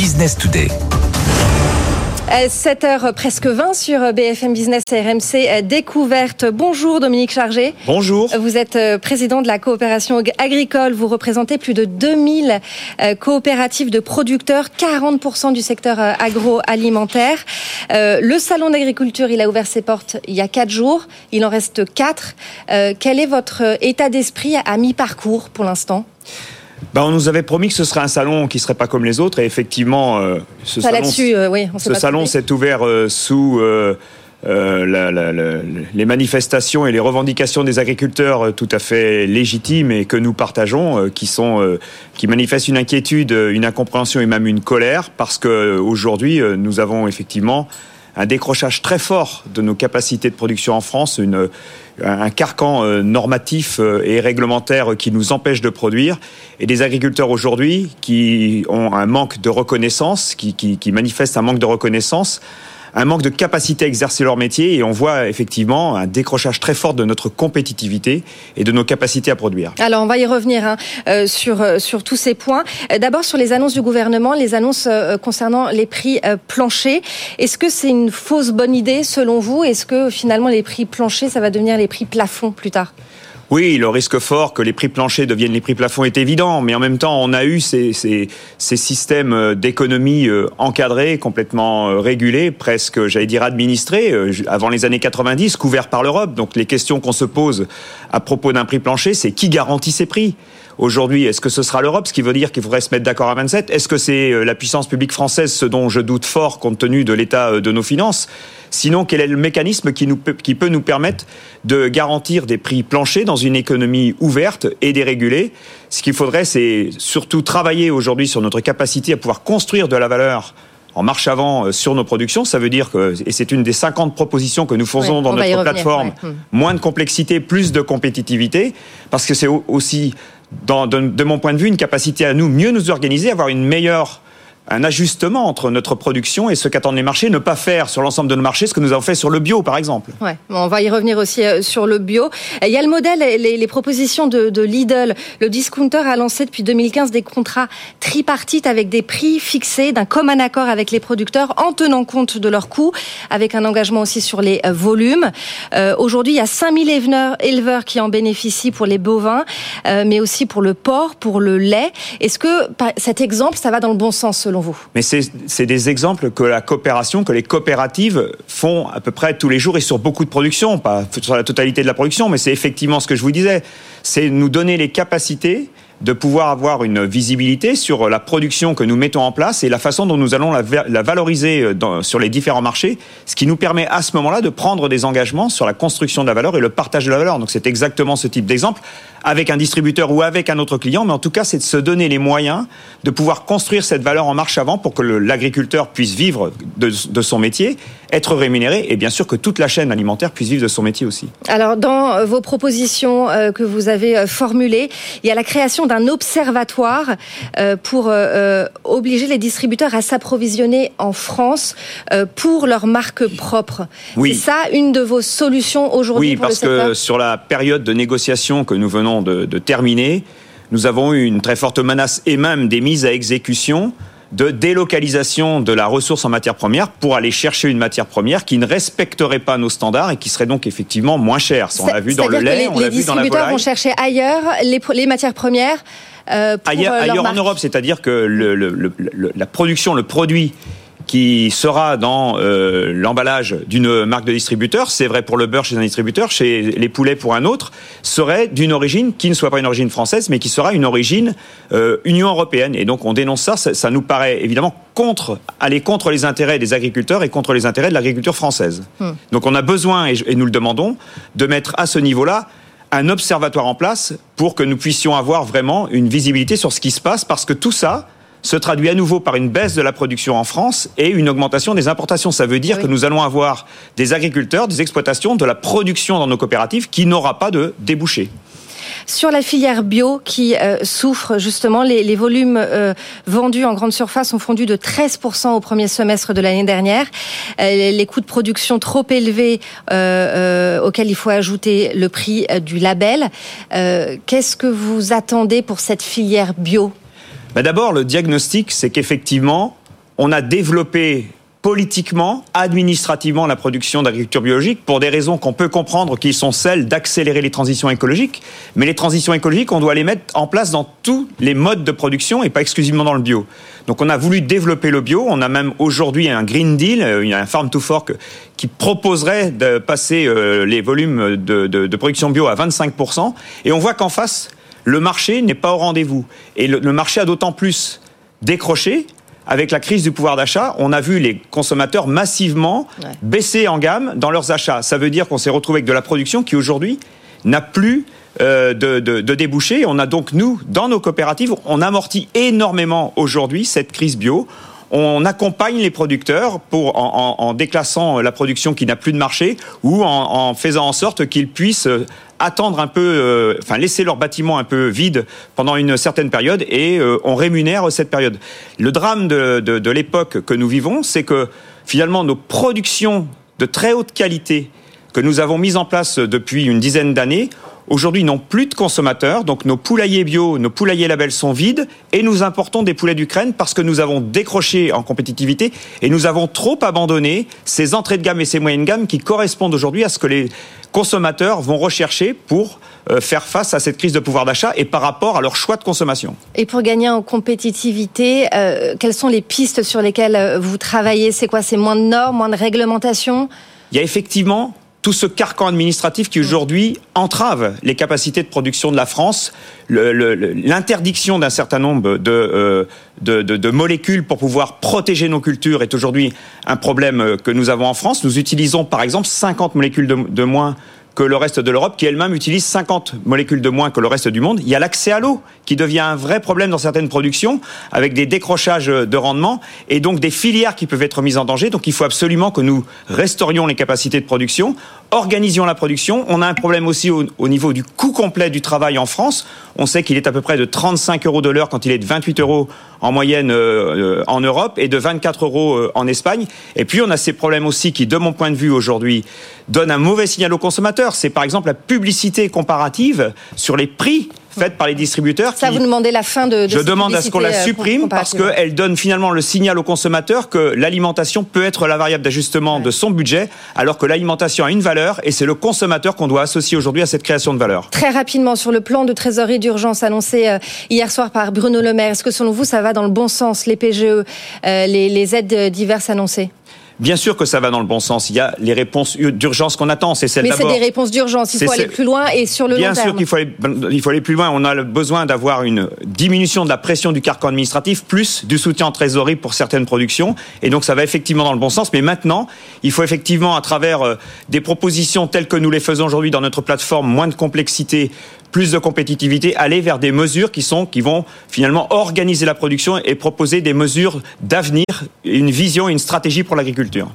Business Today. 7h presque 20 sur BFM Business et RMC Découverte. Bonjour Dominique Chargé. Bonjour. Vous êtes euh, président de la coopération agricole. Vous représentez plus de 2000 euh, coopératives de producteurs, 40% du secteur euh, agroalimentaire. Le salon d'agriculture, il a ouvert ses portes il y a 4 jours. Il en reste 4. Quel est votre état d'esprit à mi-parcours pour l'instant? Ben, on nous avait promis que ce serait un salon qui serait pas comme les autres, et effectivement, euh, ce salon, euh, oui, ce salon s'est ouvert euh, sous les manifestations et les revendications des agriculteurs tout à fait légitimes et que nous partageons, qui sont, qui manifestent une inquiétude, une incompréhension et même une colère, parce que aujourd'hui, nous avons effectivement un décrochage très fort de nos capacités de production en France, une, un carcan euh, normatif euh, et réglementaire qui nous empêche de produire, et des agriculteurs aujourd'hui qui ont un manque de reconnaissance, qui, qui, qui manifestent un manque de reconnaissance un manque de capacité à exercer leur métier et on voit effectivement un décrochage très fort de notre compétitivité et de nos capacités à produire. Alors on va y revenir hein, euh, sur, euh, sur tous ces points. Euh, d'abord sur les annonces du gouvernement, les annonces concernant les prix planchers. Est-ce que c'est une fausse bonne idée selon vous? Est-ce que finalement les prix planchers, ça va devenir les prix plafonds plus tard? Oui, le risque fort que les prix planchers deviennent les prix plafonds est évident, mais en même temps, on a eu ces, ces, ces systèmes euh, d'économie euh, encadrés, complètement euh, régulés, presque, j'allais dire, administrés, avant les années 90, couverts par l'Europe. Donc les questions qu'on se pose à propos d'un prix plancher, c'est qui garantit ces prix? Aujourd'hui, est-ce que ce sera l'Europe, ce qui veut dire qu'il faudrait se mettre d'accord à 27 Est-ce que c'est la puissance publique française, ce dont je doute fort compte tenu de l'état de nos finances? Sinon, quel est le mécanisme qui, nous peut, qui peut nous permettre de garantir des prix planchers dans une économie ouverte et dérégulée? Ce qu'il faudrait, c'est surtout travailler aujourd'hui sur notre capacité à pouvoir construire de la valeur en marche avant euh, sur nos productions. Ça veut dire que, et c'est une des 50 propositions que nous faisons dans notre plateforme, hmm. moins de complexité, plus de compétitivité, parce que c'est aussi, dans, de, de, mon point de vue, une capacité à nous mieux nous organiser, avoir une meilleure un ajustement entre notre production et ce qu'attendent les marchés, ne pas faire sur l'ensemble de nos marchés ce que nous avons fait sur le bio, par exemple. Ouais, on va y revenir aussi euh, sur le bio. Il y a le modèle, les, propositions de, Lidl. Le discounter a lancé depuis 2015 des contrats tripartites avec des prix fixés d'un commun accord avec les producteurs en tenant compte de leurs coûts, avec un engagement aussi sur les euh, volumes. Euh, Aujourd'hui, il y a 5000 éleveurs, éleveurs qui en bénéficient pour les bovins, mais aussi pour le porc, pour le lait. Est-ce que cet exemple, ça va dans le bon sens selon mais c'est des exemples que la coopération, que les coopératives font à peu près tous les jours et sur beaucoup de productions, pas sur la totalité de la production, mais c'est effectivement ce que je vous disais. C'est nous donner les capacités de pouvoir avoir une visibilité sur la production que nous mettons en place et la façon dont nous allons la, valoriser euh, sur les différents marchés, ce qui nous permet à ce moment-là de prendre des engagements sur la construction de la valeur et le partage de la valeur. Donc c'est exactement ce type d'exemple avec un distributeur ou avec un autre client, mais en tout cas c'est de se donner les moyens de pouvoir construire cette valeur en marche avant pour que l'agriculteur puisse vivre de, de son métier, être rémunéré et bien sûr que toute la chaîne alimentaire puisse vivre de son métier aussi. Alors dans vos propositions euh, que vous avez euh, formulées, il y a la création d'un observatoire euh, pour euh, euh, obliger les distributeurs à s'approvisionner en France pour leur marque propre. Oui. C'est ça une de vos solutions aujourd'hui Oui, parce que sur la période de négociation que nous venons de, de terminer, nous avons eu une très forte menace et même des mises à exécution de délocalisation de la ressource en matière première pour aller chercher une matière première qui ne respecterait pas nos standards et qui serait donc effectivement moins chère. On l'a vu dans le lait, on l'a vu dans la Les distributeurs vont chercher ailleurs les, les matières premières. Euh, pour ailleurs, ailleurs en Europe, c'est-à-dire que le, le, le, la production, le produit qui sera dans euh, l'emballage d'une marque de distributeur, c'est vrai pour le beurre chez un distributeur, chez les poulets pour un autre, serait d'une origine qui ne soit pas une origine française, mais qui sera une origine euh, Union européenne. Et donc on dénonce ça, ça, nous paraît évidemment contre, aller contre les intérêts des agriculteurs et contre les intérêts de l'agriculture française. Hmm. Donc on a besoin, et, et nous le demandons, de mettre à ce niveau-là un observatoire en place pour que nous puissions avoir vraiment une visibilité sur ce qui se passe, parce que tout ça, se traduit à nouveau par une baisse de la production en France et une augmentation des importations. Ça veut dire que nous allons avoir des agriculteurs, des exploitations, de la production dans nos coopératives qui n'aura pas de débouchés. Sur la filière bio qui euh, souffre justement, les, volumes euh, vendus en grande surface ont fondu de 13% au premier semestre de l'année dernière. Euh, les coûts de production trop élevés auxquels il faut ajouter le prix du label. Qu'est-ce que vous attendez pour cette filière bio? Bah, d'abord, le diagnostic, c'est qu'effectivement, on a développé politiquement, administrativement la production d'agriculture biologique pour des raisons qu'on peut comprendre qui sont celles d'accélérer les transitions écologiques. Mais les transitions écologiques, on doit les mettre en place dans tous les modes de production et pas exclusivement dans le bio. Donc on a voulu développer le bio. On a même aujourd'hui un Green Deal, euh, un Farm to Fork qui proposerait de passer euh, les volumes de, de, production bio à 25%. Et on voit qu'en face, le marché n'est pas au rendez-vous. Et le, le marché a d'autant plus décroché avec la crise du pouvoir d'achat, on a vu les consommateurs massivement baisser en gamme dans leurs achats. Ça veut dire qu'on s'est retrouvé avec de la production qui aujourd'hui n'a plus euh, de, de, débouchés. On a donc, nous, dans nos coopératives, on amortit énormément aujourd'hui cette crise bio. On accompagne les producteurs pour, en, déclassant la production qui n'a plus de marché ou en, en faisant en sorte qu'ils puissent attendre un peu, euh, enfin laisser leur bâtiment un peu vide pendant une certaine période et euh, on rémunère cette période. Le drame de, de, de l'époque que nous vivons, c'est que finalement nos productions de très haute qualité que nous avons mises en place depuis une dizaine d'années aujourd'hui n'ont plus de consommateurs, donc nos poulaillers bio, nos poulaillers labels sont vides, et nous importons des poulets d'Ukraine parce que nous avons décroché en compétitivité et nous avons trop abandonné ces entrées de gamme et ces moyennes gammes qui correspondent aujourd'hui à ce que les consommateurs vont rechercher pour euh, faire face à cette crise de pouvoir d'achat et par rapport à leur choix de consommation. Et pour gagner en compétitivité, euh, quelles sont les pistes sur lesquelles euh, vous travaillez? C'est quoi? C'est moins de normes, moins de réglementation? Il y a effectivement tout ce carcan administratif qui aujourd'hui entrave les capacités de production de la France, l'interdiction d'un certain nombre de, de, de, de, molécules pour pouvoir protéger nos cultures est aujourd'hui un problème que nous avons en France. Nous utilisons par exemple 50 molécules de moins que le reste de l'Europe, qui elle-même utilise 50 molécules de moins que le reste du monde. Il y a l'accès à l'eau, qui devient un vrai problème dans certaines productions, avec des décrochages de rendement, et donc des filières qui peuvent être mises en danger. Donc il faut absolument que nous restaurions les capacités de production, organisions la production. On a un problème aussi au, au niveau du coût complet du travail en France. On sait qu'il est à peu près de 35 euros de l'heure quand il est de 28 euros en moyenne euh, euh, en Europe et de 24 euros euh, en Espagne. Et puis on a ces problèmes aussi qui, de mon point de vue aujourd'hui, donnent un mauvais signal aux consommateurs. C'est par exemple la publicité comparative sur les prix faite par les distributeurs. Ça, vous demandez la fin de, de Je demande à ce qu'on la euh, supprime parce qu'elle donne finalement le signal au consommateur que l'alimentation peut être la variable d'ajustement de son budget, alors que l'alimentation a une valeur et c'est le consommateur qu'on doit associer aujourd'hui à cette création de valeur. Très rapidement, sur le plan de trésorerie d'urgence annoncé euh, hier soir par Bruno Le Maire, est-ce que selon vous, ça va dans le bon sens, les PGE, euh, les, les aides diverses annoncées? Bien sûr que ça va dans le bon sens. Il y a les réponses d'urgence qu'on attend. C'est celle Mais c'est des réponses d'urgence. Il faut aller plus loin et sur le Bien long terme. Bien sûr qu'il faut il faut aller plus loin. On a besoin d'avoir une diminution de la pression du carcan administratif, plus du soutien en trésorerie pour certaines productions. Et donc ça va effectivement dans le bon sens. Mais maintenant, il faut effectivement, à travers euh, des propositions telles que nous les faisons aujourd'hui dans notre plateforme, moins de complexité, plus de compétitivité, aller vers des mesures qui sont, qui vont finalement organiser la production et proposer des mesures d'avenir, une vision, une stratégie pour l'agriculture.